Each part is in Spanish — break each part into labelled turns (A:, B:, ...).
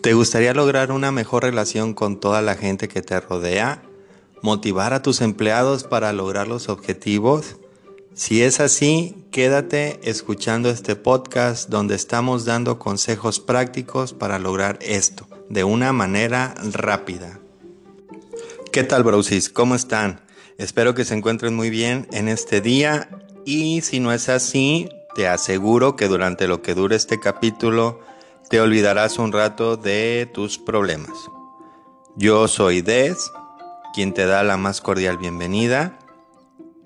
A: ¿Te gustaría lograr una mejor relación con toda la gente que te rodea? ¿Motivar a tus empleados para lograr los objetivos? Si es así, quédate escuchando este podcast donde estamos dando consejos prácticos para lograr esto de una manera rápida. ¿Qué tal, brosis? ¿Cómo están? Espero que se encuentren muy bien en este día y si no es así, te aseguro que durante lo que dure este capítulo te olvidarás un rato de tus problemas. Yo soy Des, quien te da la más cordial bienvenida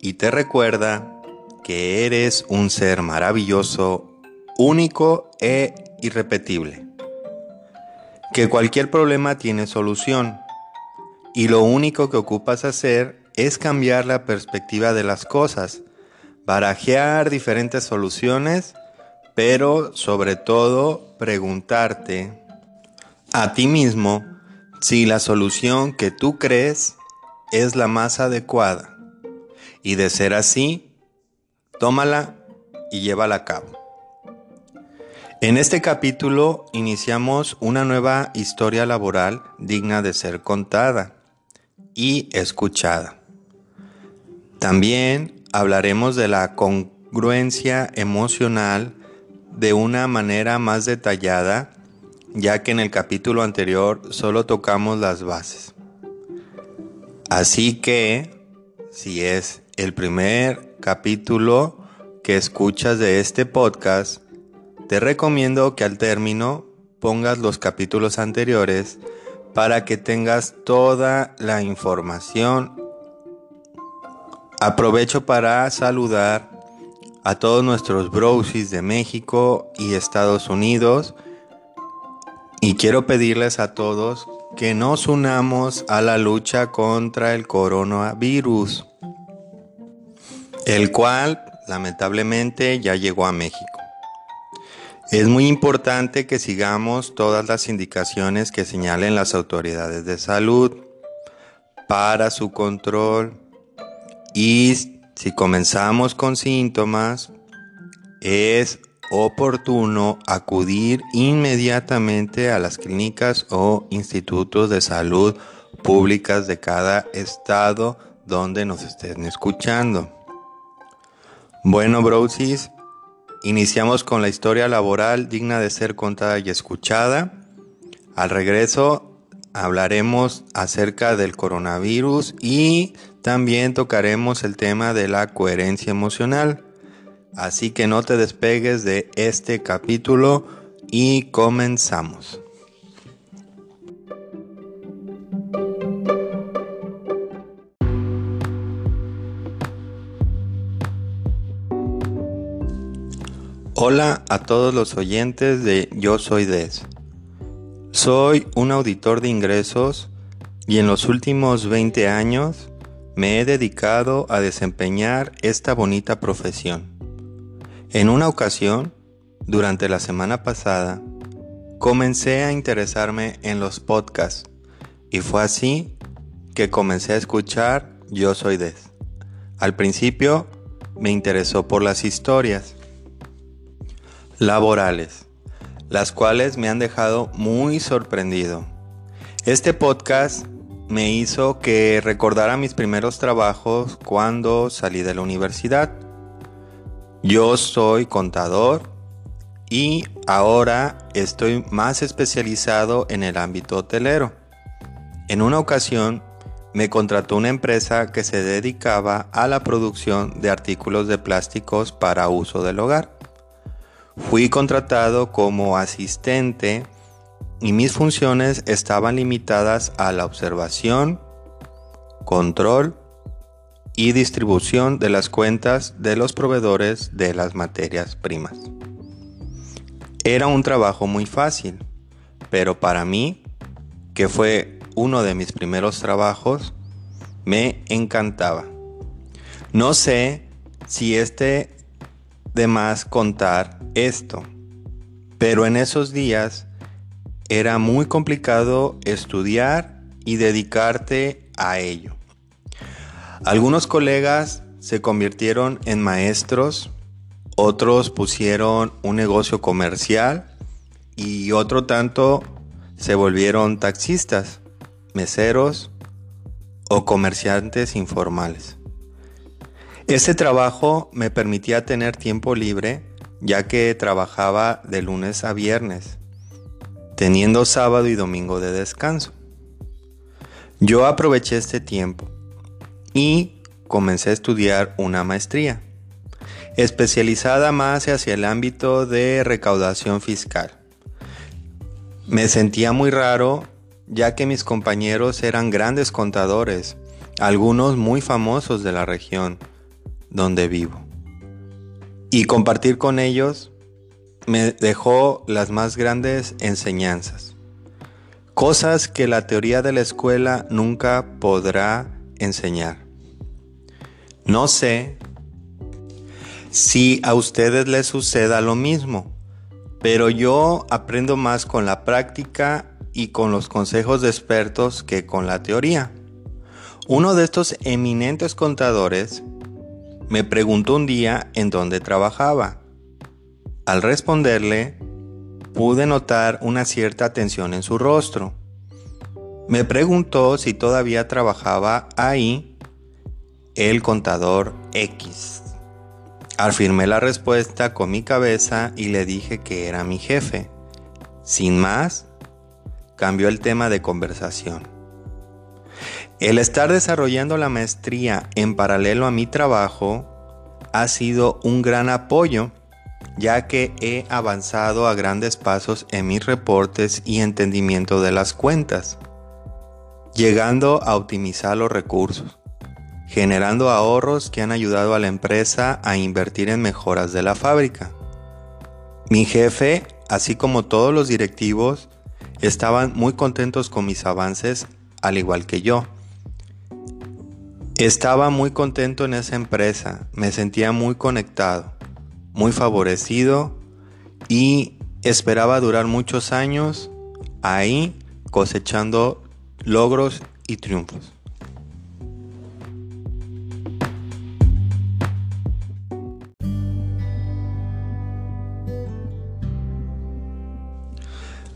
A: y te recuerda que eres un ser maravilloso, único e irrepetible. Que cualquier problema tiene solución y lo único que ocupas hacer es cambiar la perspectiva de las cosas, barajear diferentes soluciones, pero sobre todo preguntarte a ti mismo si la solución que tú crees es la más adecuada. Y de ser así, Tómala y llévala a cabo. En este capítulo iniciamos una nueva historia laboral digna de ser contada y escuchada. También hablaremos de la congruencia emocional de una manera más detallada, ya que en el capítulo anterior solo tocamos las bases. Así que, si es el primer capítulo que escuchas de este podcast, te recomiendo que al término pongas los capítulos anteriores para que tengas toda la información. Aprovecho para saludar a todos nuestros brosis de México y Estados Unidos y quiero pedirles a todos que nos unamos a la lucha contra el coronavirus el cual lamentablemente ya llegó a México. Es muy importante que sigamos todas las indicaciones que señalen las autoridades de salud para su control y si comenzamos con síntomas es oportuno acudir inmediatamente a las clínicas o institutos de salud públicas de cada estado donde nos estén escuchando. Bueno, brosis, iniciamos con la historia laboral digna de ser contada y escuchada. Al regreso hablaremos acerca del coronavirus y también tocaremos el tema de la coherencia emocional. Así que no te despegues de este capítulo y comenzamos. Hola a todos los oyentes de Yo Soy Des. Soy un auditor de ingresos y en los últimos 20 años me he dedicado a desempeñar esta bonita profesión. En una ocasión, durante la semana pasada, comencé a interesarme en los podcasts y fue así que comencé a escuchar Yo Soy Des. Al principio me interesó por las historias laborales, las cuales me han dejado muy sorprendido. Este podcast me hizo que recordara mis primeros trabajos cuando salí de la universidad. Yo soy contador y ahora estoy más especializado en el ámbito hotelero. En una ocasión me contrató una empresa que se dedicaba a la producción de artículos de plásticos para uso del hogar. Fui contratado como asistente y mis funciones estaban limitadas a la observación, control y distribución de las cuentas de los proveedores de las materias primas. Era un trabajo muy fácil, pero para mí, que fue uno de mis primeros trabajos, me encantaba. No sé si este de más contar esto, pero en esos días era muy complicado estudiar y dedicarte a ello. Algunos colegas se convirtieron en maestros, otros pusieron un negocio comercial y otro tanto se volvieron taxistas, meseros o comerciantes informales. Este trabajo me permitía tener tiempo libre ya que trabajaba de lunes a viernes, teniendo sábado y domingo de descanso. Yo aproveché este tiempo y comencé a estudiar una maestría, especializada más hacia el ámbito de recaudación fiscal. Me sentía muy raro ya que mis compañeros eran grandes contadores, algunos muy famosos de la región donde vivo. Y compartir con ellos me dejó las más grandes enseñanzas. Cosas que la teoría de la escuela nunca podrá enseñar. No sé si a ustedes les suceda lo mismo, pero yo aprendo más con la práctica y con los consejos de expertos que con la teoría. Uno de estos eminentes contadores me preguntó un día en dónde trabajaba. Al responderle, pude notar una cierta tensión en su rostro. Me preguntó si todavía trabajaba ahí el contador X. Afirmé la respuesta con mi cabeza y le dije que era mi jefe. Sin más, cambió el tema de conversación. El estar desarrollando la maestría en paralelo a mi trabajo ha sido un gran apoyo, ya que he avanzado a grandes pasos en mis reportes y entendimiento de las cuentas, llegando a optimizar los recursos generando ahorros que han ayudado a la empresa a invertir en mejoras de la fábrica. Mi jefe, así como todos los directivos, estaban muy contentos con mis avances, al igual que yo. Estaba muy contento en esa empresa, me sentía muy conectado, muy favorecido y esperaba durar muchos años ahí cosechando logros y triunfos.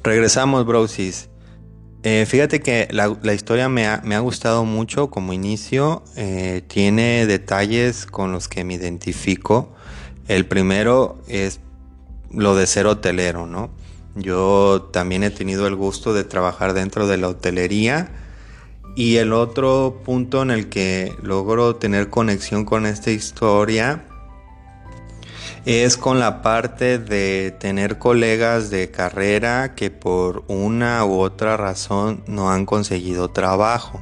A: Regresamos, Brosis. Eh, fíjate que la, historia me ha, gustado mucho como inicio. Eh, tiene detalles con los que me identifico. El primero es lo de ser hotelero, ¿no? Yo también he tenido el gusto de trabajar dentro de la hotelería. Y el otro punto en el que logro tener conexión con esta historia es con la parte de tener colegas de carrera que por una u otra razón no han conseguido trabajo.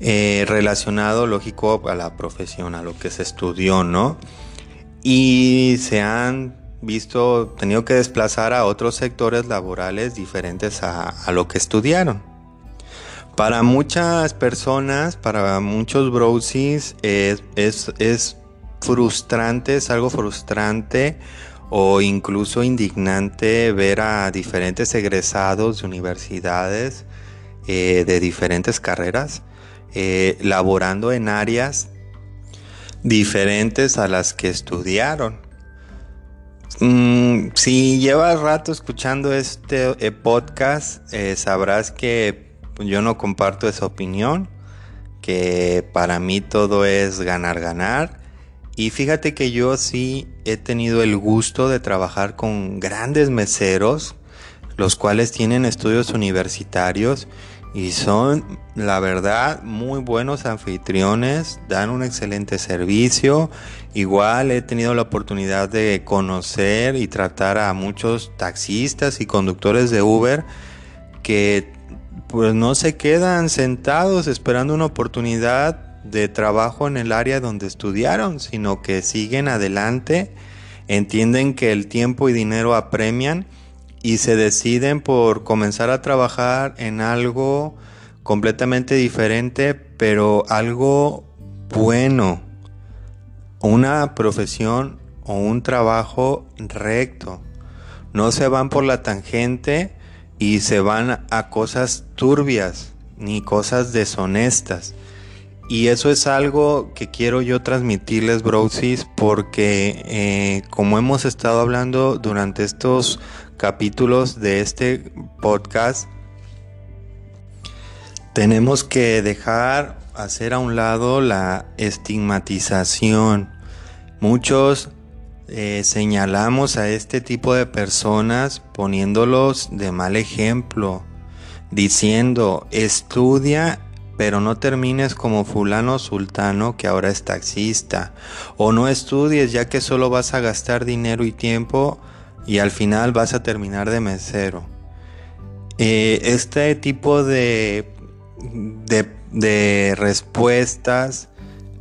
A: Eh, relacionado, lógico, a la profesión, a lo que se estudió, ¿no? Y se han visto, tenido que desplazar a otros sectores laborales diferentes a, lo que estudiaron. Para muchas personas, para muchos browsies, es, frustrante, es algo frustrante o incluso indignante ver a diferentes egresados de universidades eh, de diferentes carreras eh, laborando en áreas diferentes a las que estudiaron. Mm, si llevas rato escuchando este eh, podcast, sabrás que yo no comparto esa opinión, que para mí todo es ganar, ganar y fíjate que yo sí he tenido el gusto de trabajar con grandes meseros, los cuales tienen estudios universitarios y son, la verdad, muy buenos anfitriones, dan un excelente servicio. Igual he tenido la oportunidad de conocer y tratar a muchos taxistas y conductores de Uber que pues no se quedan sentados esperando una oportunidad de trabajo en el área donde estudiaron, sino que siguen adelante, entienden que el tiempo y dinero apremian y se deciden por comenzar a trabajar en algo completamente diferente, pero algo bueno, una profesión o un trabajo recto. No se van por la tangente y se van a cosas turbias ni cosas deshonestas Y eso es algo que quiero yo transmitirles, brosis, porque eh, como hemos estado hablando durante estos capítulos de este podcast, tenemos que dejar hacer a un lado la estigmatización. Muchos eh, señalamos a este tipo de personas poniéndolos de mal ejemplo, diciendo estudia pero no termines como fulano sultano que ahora es taxista, o no estudies ya que solo vas a gastar dinero y tiempo y al final vas a terminar de mesero. Eh, este tipo de, de, respuestas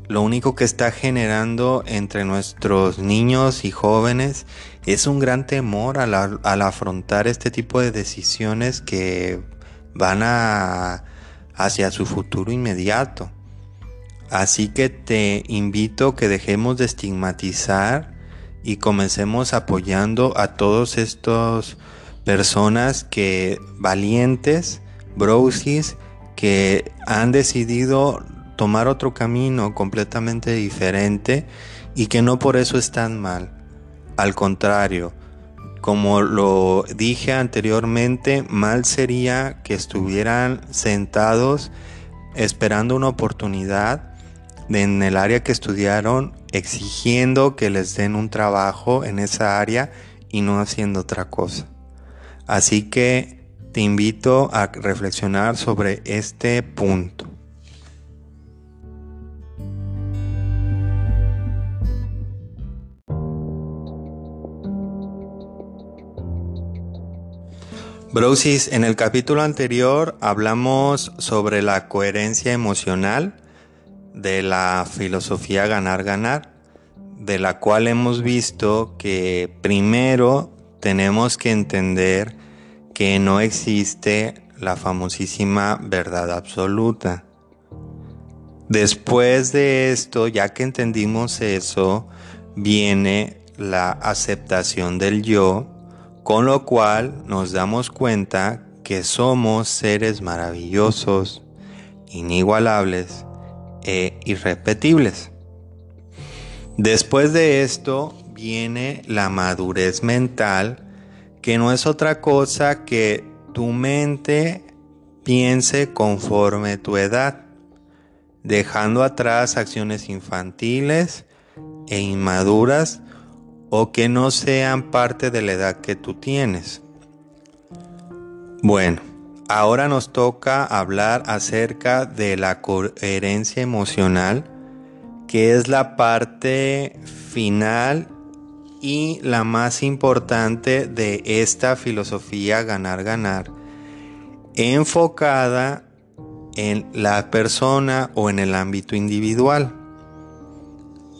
A: lo único que está generando entre nuestros niños y jóvenes es un gran temor al, al afrontar este tipo de decisiones que van a hacia su futuro inmediato. Así que te invito que dejemos de estigmatizar y comencemos apoyando a todos estos personas que valientes, brosis, que han decidido tomar otro camino completamente diferente y que no por eso están mal. Al contrario, como lo dije anteriormente, mal sería que estuvieran sentados esperando una oportunidad en el área que estudiaron, exigiendo que les den un trabajo en esa área y no haciendo otra cosa. Así que te invito a reflexionar sobre este punto. Brosis, en el capítulo anterior hablamos sobre la coherencia emocional de la filosofía ganar-ganar, de la cual hemos visto que primero tenemos que entender que no existe la famosísima verdad absoluta. Después de esto, ya que entendimos eso, viene la aceptación del yo con lo cual nos damos cuenta que somos seres maravillosos, inigualables e irrepetibles. Después de esto viene la madurez mental, que no es otra cosa que tu mente piense conforme tu edad, dejando atrás acciones infantiles e inmaduras o que no sean parte de la edad que tú tienes. Bueno, ahora nos toca hablar acerca de la coherencia emocional, que es la parte final y la más importante de esta filosofía ganar-ganar, enfocada en la persona o en el ámbito individual.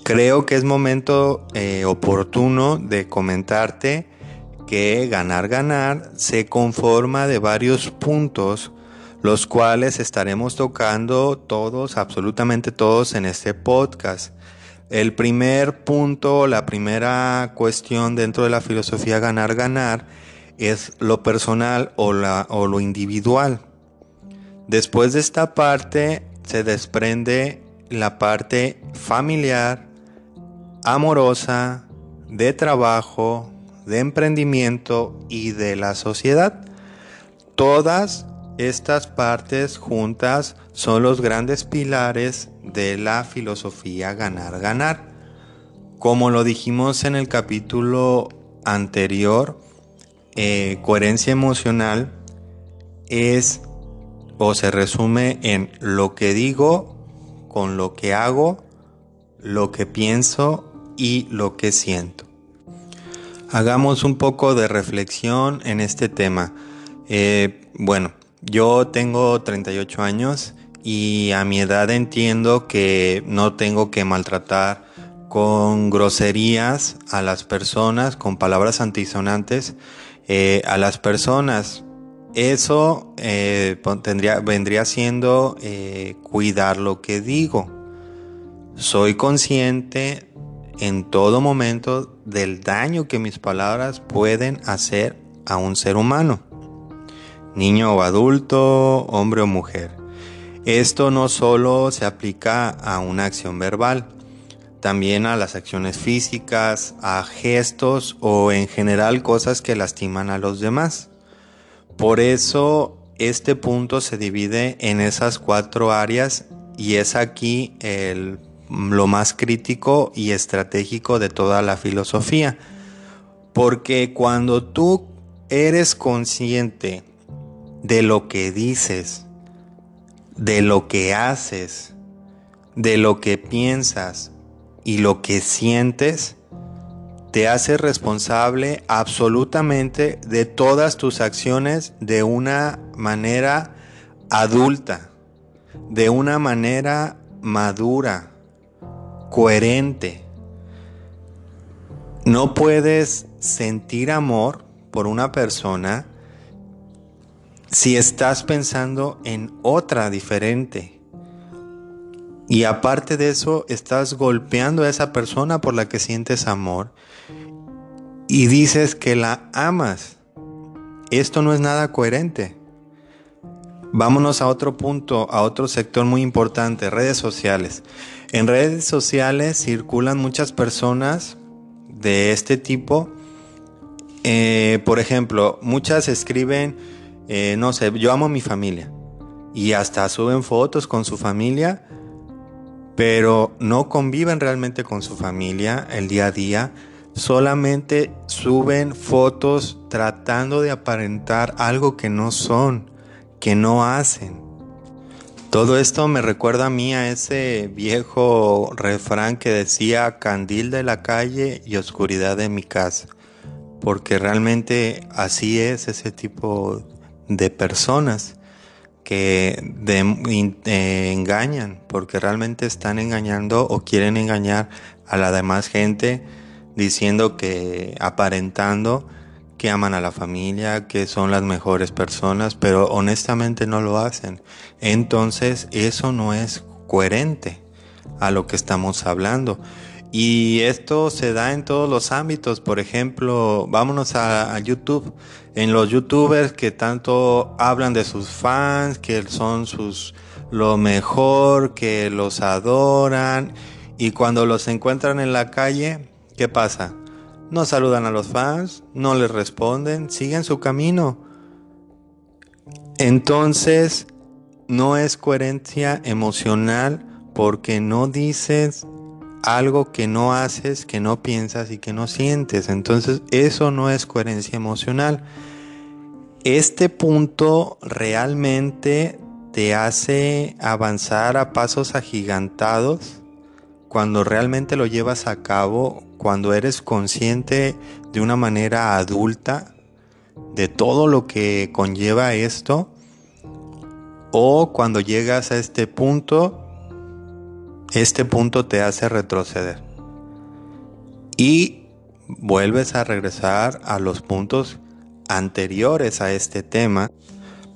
A: Creo que es momento eh, oportuno de comentarte que ganar ganar se conforma de varios puntos los cuales estaremos tocando todos, absolutamente todos en este podcast. El primer punto, la primera cuestión dentro de la filosofía ganar ganar es lo personal o, la, o lo individual. Después de esta parte se desprende la parte familiar, amorosa, de trabajo, de emprendimiento y de la sociedad. Todas estas partes juntas son los grandes pilares de la filosofía ganar-ganar. Como lo dijimos en el capítulo anterior, eh, coherencia emocional es o se resume en lo que digo con lo que hago, lo que pienso y lo que siento. Hagamos un poco de reflexión en este tema. Eh, bueno, yo tengo 38 años y a mi edad entiendo que no tengo que maltratar con groserías a las personas, con palabras antisonantes eh, a las personas. Eso eh, tendría, vendría siendo cuidar lo que digo. Soy consciente en todo momento del daño que mis palabras pueden hacer a un ser humano, niño o adulto, hombre o mujer. Esto no solo se aplica a una acción verbal, también a las acciones físicas, a gestos o en general cosas que lastiman a los demás. Por eso este punto se divide en esas cuatro áreas y es aquí lo más crítico y estratégico de toda la filosofía. Porque cuando tú eres consciente de lo que dices, de lo que haces, de lo que piensas y lo que sientes, te hace responsable absolutamente de todas tus acciones de una manera adulta, de una manera madura, coherente. No puedes sentir amor por una persona si estás pensando en otra diferente. Y aparte de eso, estás golpeando a esa persona por la que sientes amor y dices que la amas. Esto no es nada coherente. Vámonos a otro punto, a otro sector muy importante, redes sociales. En redes sociales circulan muchas personas de este tipo. Eh, por ejemplo, muchas escriben, eh, no sé, yo amo a mi familia. Y hasta suben fotos con su familia, pero no conviven realmente con su familia el día a día solamente suben fotos tratando de aparentar algo que no son, que no hacen. Todo esto me recuerda a mí a ese viejo refrán que decía candil de la calle y oscuridad de mi casa, porque realmente así es ese tipo de personas que eh, engañan, porque realmente están engañando o quieren engañar a la demás gente diciendo que aparentando que aman a la familia, que son las mejores personas, pero honestamente no lo hacen. Entonces eso no es coherente a lo que estamos hablando. Y esto se da en todos los ámbitos. Por ejemplo, vámonos a, YouTube. En los youtubers que tanto hablan de sus fans, que son sus lo mejor, que los adoran. Y cuando los encuentran en la calle, ¿Qué pasa? No saludan a los fans, no les responden, siguen su camino. Entonces, no es coherencia emocional porque no dices algo que no haces, que no piensas y que no sientes. Entonces, eso no es coherencia emocional. Este punto realmente te hace avanzar a pasos agigantados cuando realmente lo llevas a cabo, cuando eres consciente de una manera adulta de todo lo que conlleva esto, o cuando llegas a este punto, este punto te hace retroceder. Y vuelves a regresar a los puntos anteriores a este tema.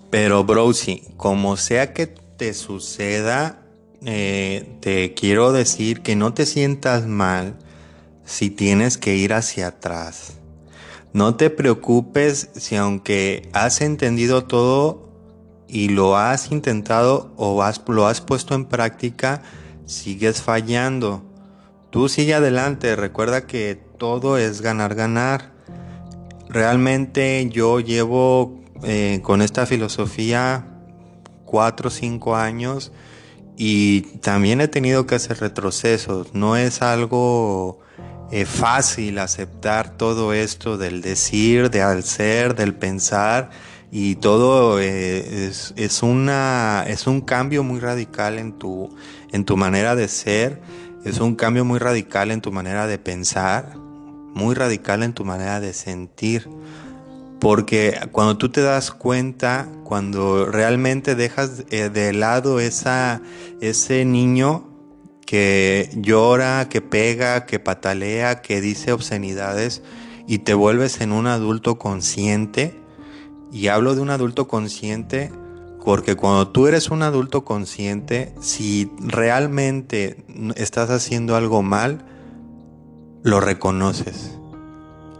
A: Pero Browsy, como sea que te suceda eh, te quiero decir que no te sientas mal si tienes que ir hacia atrás. No te preocupes si aunque has entendido todo y lo has intentado o lo has puesto en práctica, sigues fallando. Tú sigue adelante, recuerda que todo es ganar, ganar. Realmente yo llevo eh, con esta filosofía cuatro o cinco años y también he tenido que hacer retrocesos. No es algo eh, fácil aceptar todo esto del decir, del ser, del pensar y todo eh, es, una, un cambio muy radical en tu, en tu manera de ser, es un cambio muy radical en tu manera de pensar, muy radical en tu manera de sentir. Porque cuando tú te das cuenta, cuando realmente dejas eh, de lado esa, ese niño que llora, que pega, que patalea, que dice obscenidades y te vuelves en un adulto consciente, y hablo de un adulto consciente porque cuando tú eres un adulto consciente, si realmente estás haciendo algo mal, lo reconoces.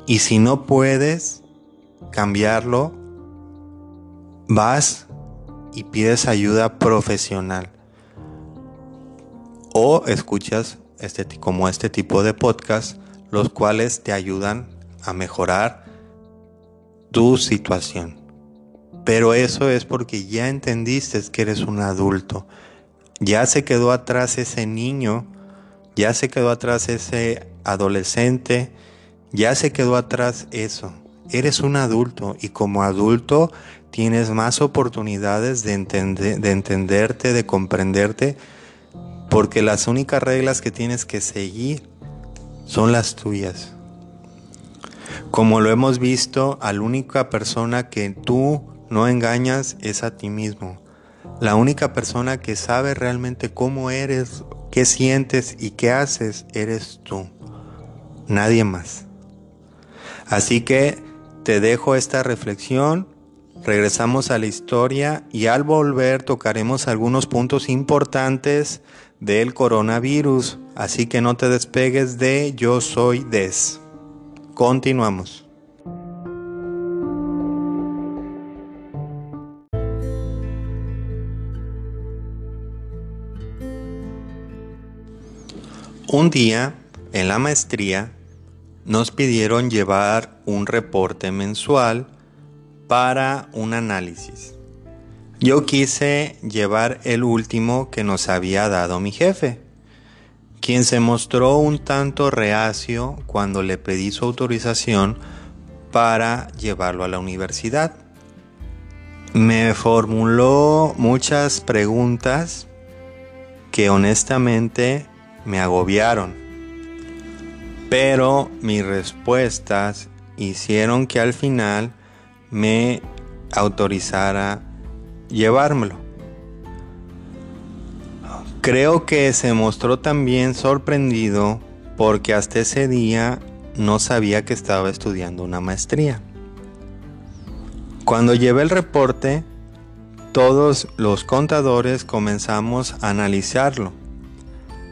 A: Y si no puedes, cambiarlo, vas y pides ayuda profesional. O escuchas este, como este tipo de podcast, los cuales te ayudan a mejorar tu situación. Pero eso es porque ya entendiste que eres un adulto. Ya se quedó atrás ese niño, ya se quedó atrás ese adolescente, ya se quedó atrás eso. Eres un adulto y como adulto tienes más oportunidades de, de entenderte, de comprenderte, porque las únicas reglas que tienes que seguir son las tuyas. Como lo hemos visto, la única persona que tú no engañas es a ti mismo. La única persona que sabe realmente cómo eres, qué sientes y qué haces, eres tú. Nadie más. Así que te dejo esta reflexión, regresamos a la historia y al volver tocaremos algunos puntos importantes del coronavirus. Así que no te despegues de Yo Soy Des. Continuamos. Un día, en la maestría, nos pidieron llevar un reporte mensual para un análisis. Yo quise llevar el último que nos había dado mi jefe, quien se mostró un tanto reacio cuando le pedí su autorización para llevarlo a la universidad. Me formuló muchas preguntas que honestamente me agobiaron, pero mis respuestas hicieron que al final me autorizara llevármelo. Creo que se mostró también sorprendido porque hasta ese día no sabía que estaba estudiando una maestría. Cuando llevé el reporte, todos los contadores comenzamos a analizarlo.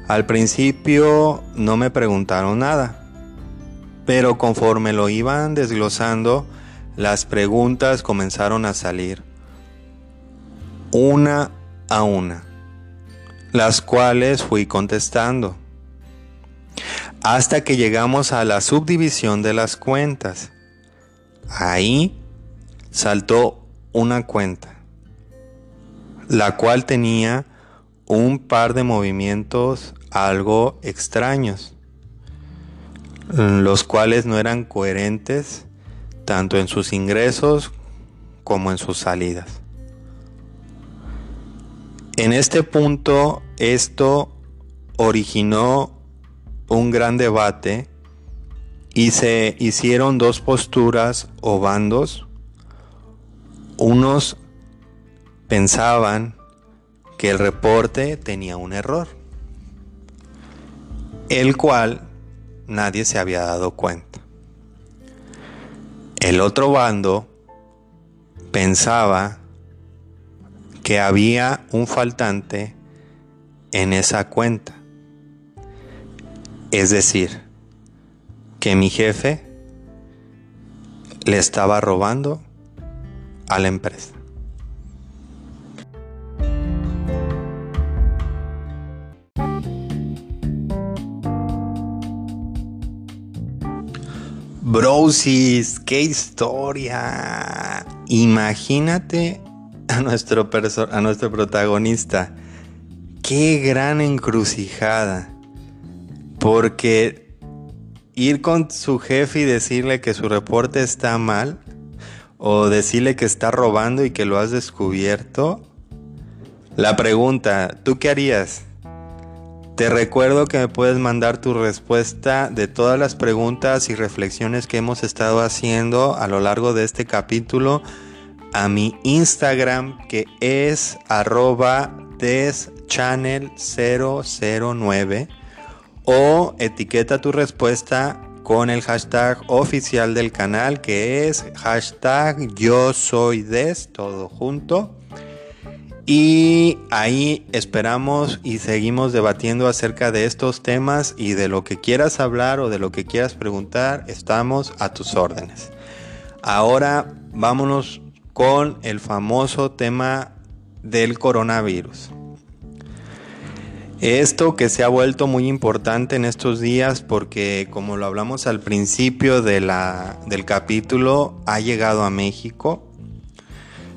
A: Al principio no me preguntaron nada, pero conforme lo iban desglosando, las preguntas comenzaron a salir una a una, las cuales fui contestando, hasta que llegamos a la subdivisión de las cuentas. Ahí saltó una cuenta, la cual tenía un par de movimientos algo extraños, los cuales no eran coherentes tanto en sus ingresos como en sus salidas. En este punto, esto originó un gran debate y se hicieron dos posturas o bandos. Unos pensaban que el reporte tenía un error, el cual nadie se había dado cuenta. El otro bando pensaba que había un faltante en esa cuenta. Es decir, que mi jefe le estaba robando a la empresa. Brosis, qué historia. Imagínate a nuestro, a nuestro protagonista. Qué gran encrucijada. Porque ir con su jefe y decirle que su reporte está mal, o decirle que está robando y que lo has descubierto. La pregunta, ¿tú qué harías? Te recuerdo que me puedes mandar tu respuesta de todas las preguntas y reflexiones que hemos estado haciendo a lo largo de este capítulo a mi Instagram que es arroba deschannel009 o etiqueta tu respuesta con el hashtag oficial del canal que es hashtag yo soy todo junto. Y ahí esperamos y seguimos debatiendo acerca de estos temas y de lo que quieras hablar o de lo que quieras preguntar, estamos a tus órdenes. Ahora vámonos con el famoso tema del coronavirus. Esto que se ha vuelto muy importante en estos días porque como lo hablamos al principio de la, del capítulo, ha llegado a México.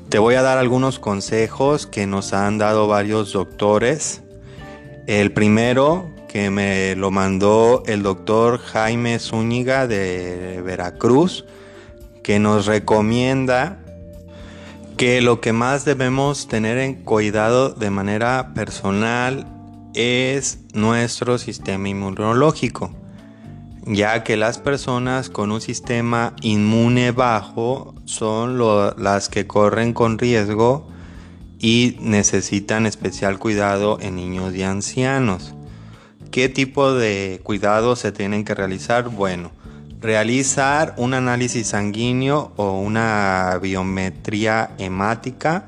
A: Te voy a dar algunos consejos que nos han dado varios doctores. El primero que me lo mandó el doctor Jaime Zúñiga de Veracruz, que nos recomienda que lo que más debemos tener en cuidado de manera personal es nuestro sistema inmunológico, ya que las personas con un sistema inmune bajo son las que corren con riesgo y necesitan especial cuidado en niños y ancianos. ¿Qué tipo de cuidados se tienen que realizar? Bueno, realizar un análisis sanguíneo o una biometría hemática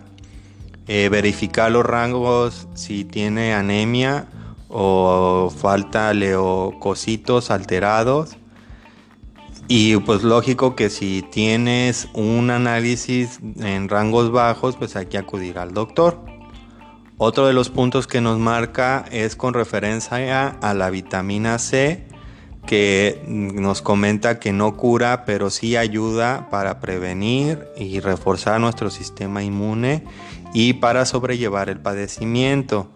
A: eh, verificar los rangos si tiene anemia o falta leucocitos alterados. Y pues lógico que si tienes un análisis en rangos bajos, pues hay que acudir al doctor. Otro de los puntos que nos marca es con referencia a la vitamina C, que nos comenta que no cura, pero sí ayuda para prevenir y reforzar nuestro sistema inmune y para sobrellevar el padecimiento.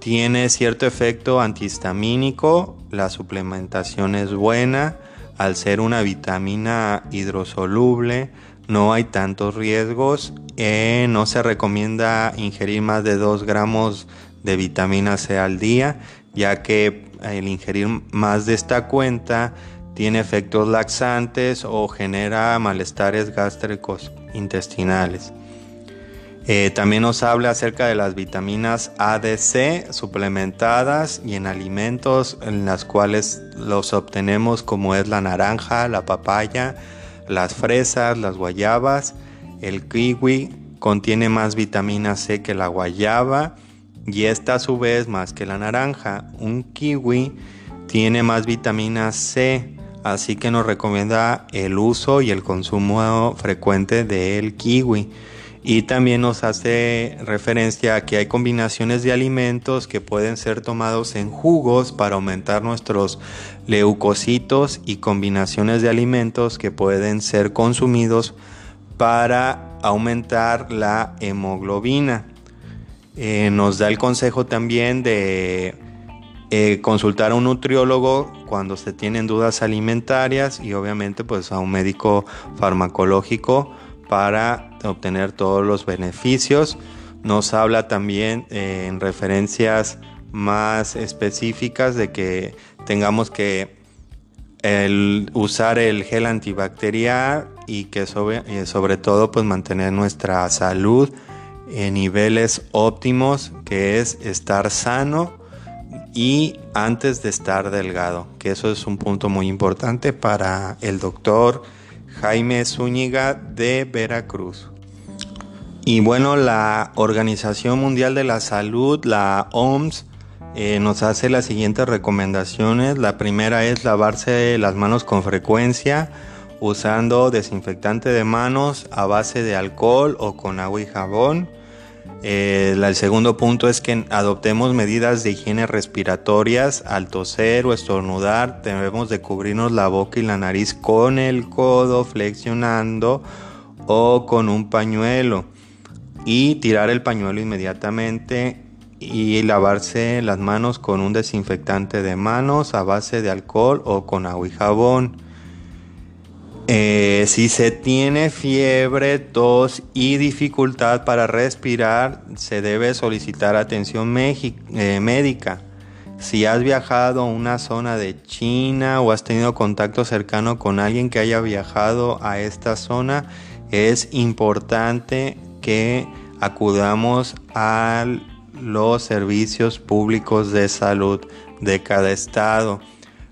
A: Tiene cierto efecto antihistamínico, la suplementación es buena, al ser una vitamina hidrosoluble no hay tantos riesgos, eh, no se recomienda ingerir más de 2 gramos de vitamina C al día, ya que el ingerir más de esta cuenta tiene efectos laxantes o genera malestares gástricos intestinales. Eh, también nos habla acerca de las vitaminas A, D, C suplementadas y en alimentos en las cuales los obtenemos como es la naranja, la papaya, las fresas, las guayabas. El kiwi contiene más vitamina C que la guayaba y esta a su vez más que la naranja. Un kiwi tiene más vitamina C, así que nos recomienda el uso y el consumo frecuente del kiwi. Y también nos hace referencia a que hay combinaciones de alimentos que pueden ser tomados en jugos para aumentar nuestros leucocitos y combinaciones de alimentos que pueden ser consumidos para aumentar la hemoglobina. Eh, nos da el consejo también de eh, consultar a un nutriólogo cuando se tienen dudas alimentarias y obviamente pues a un médico farmacológico para obtener todos los beneficios. Nos habla también eh, en referencias más específicas de que tengamos que usar el gel antibacterial y que sobre, sobre todo pues mantener nuestra salud en niveles óptimos que es estar sano y antes de estar delgado que eso es un punto muy importante para el doctor Jaime Zúñiga de Veracruz. Y bueno, la Organización Mundial de la Salud, la OMS, eh, nos hace las siguientes recomendaciones. La primera es lavarse las manos con frecuencia usando desinfectante de manos a base de alcohol o con agua y jabón. El segundo punto es que adoptemos medidas de higiene respiratorias. Al toser o estornudar debemos de cubrirnos la boca y la nariz con el codo flexionando o con un pañuelo y tirar el pañuelo inmediatamente y lavarse las manos con un desinfectante de manos a base de alcohol o con agua y jabón. Eh, si se tiene fiebre, tos y dificultad para respirar, se debe solicitar atención eh, médica. Si has viajado a una zona de China o has tenido contacto cercano con alguien que haya viajado a esta zona, es importante que acudamos a los servicios públicos de salud de cada estado.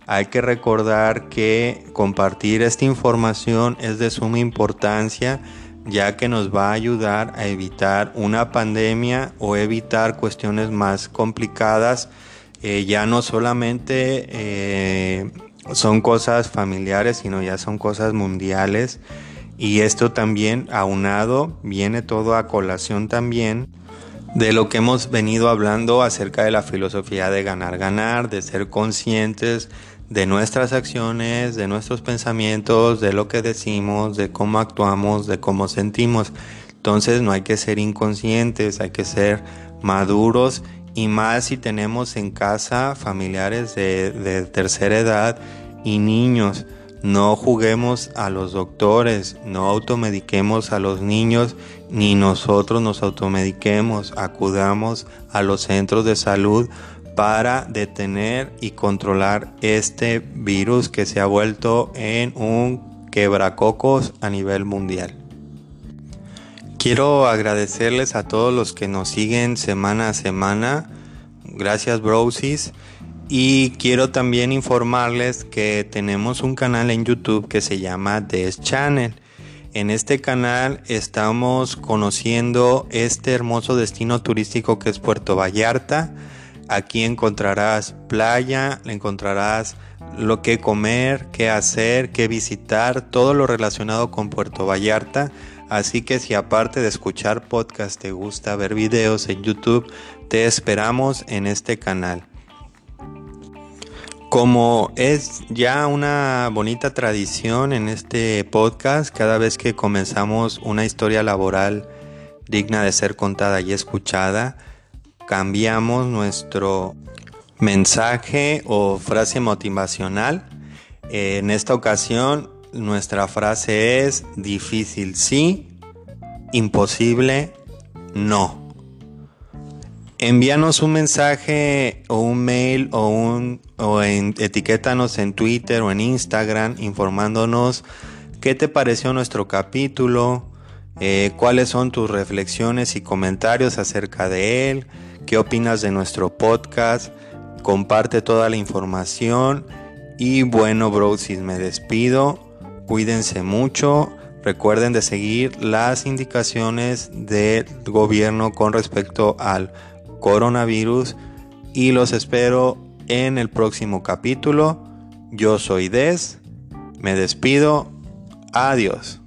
A: Hay que recordar que compartir esta información es de suma importancia ya que nos va a ayudar a evitar una pandemia o evitar cuestiones más complicadas. Eh, ya no solamente eh, son cosas familiares, sino ya son cosas mundiales. Y esto también aunado, viene todo a colación también de lo que hemos venido hablando acerca de la filosofía de ganar, ganar, de ser conscientes de nuestras acciones, de nuestros pensamientos, de lo que decimos, de cómo actuamos, de cómo sentimos. Entonces no hay que ser inconscientes, hay que ser maduros y más si tenemos en casa familiares de, tercera edad y niños. No juguemos a los doctores, no automediquemos a los niños, ni nosotros nos automediquemos, acudamos a los centros de salud para detener y controlar este virus que se ha vuelto en un quebracocos a nivel mundial. Quiero agradecerles a todos los que nos siguen semana a semana. Gracias, Brosis. Y quiero también informarles que tenemos un canal en YouTube que se llama Des Channel. En este canal estamos conociendo este hermoso destino turístico que es Puerto Vallarta Aquí encontrarás playa, encontrarás lo que comer, qué hacer, qué visitar, todo lo relacionado con Puerto Vallarta. Así que si aparte de escuchar podcast te gusta ver videos en YouTube, te esperamos en este canal. Como es ya una bonita tradición en este podcast, cada vez que comenzamos una historia laboral digna de ser contada y escuchada, cambiamos nuestro mensaje o frase motivacional. En esta ocasión nuestra frase es difícil sí, imposible no. Envíanos un mensaje o un mail o un o etiquétanos en Twitter o en Instagram informándonos qué te pareció nuestro capítulo, eh, cuáles son tus reflexiones y comentarios acerca de él, qué opinas de nuestro podcast, comparte toda la información. Y bueno, brosis, me despido, cuídense mucho, recuerden de seguir las indicaciones del gobierno con respecto al coronavirus. Y los espero en el próximo capítulo. Yo soy Des, me despido, adiós.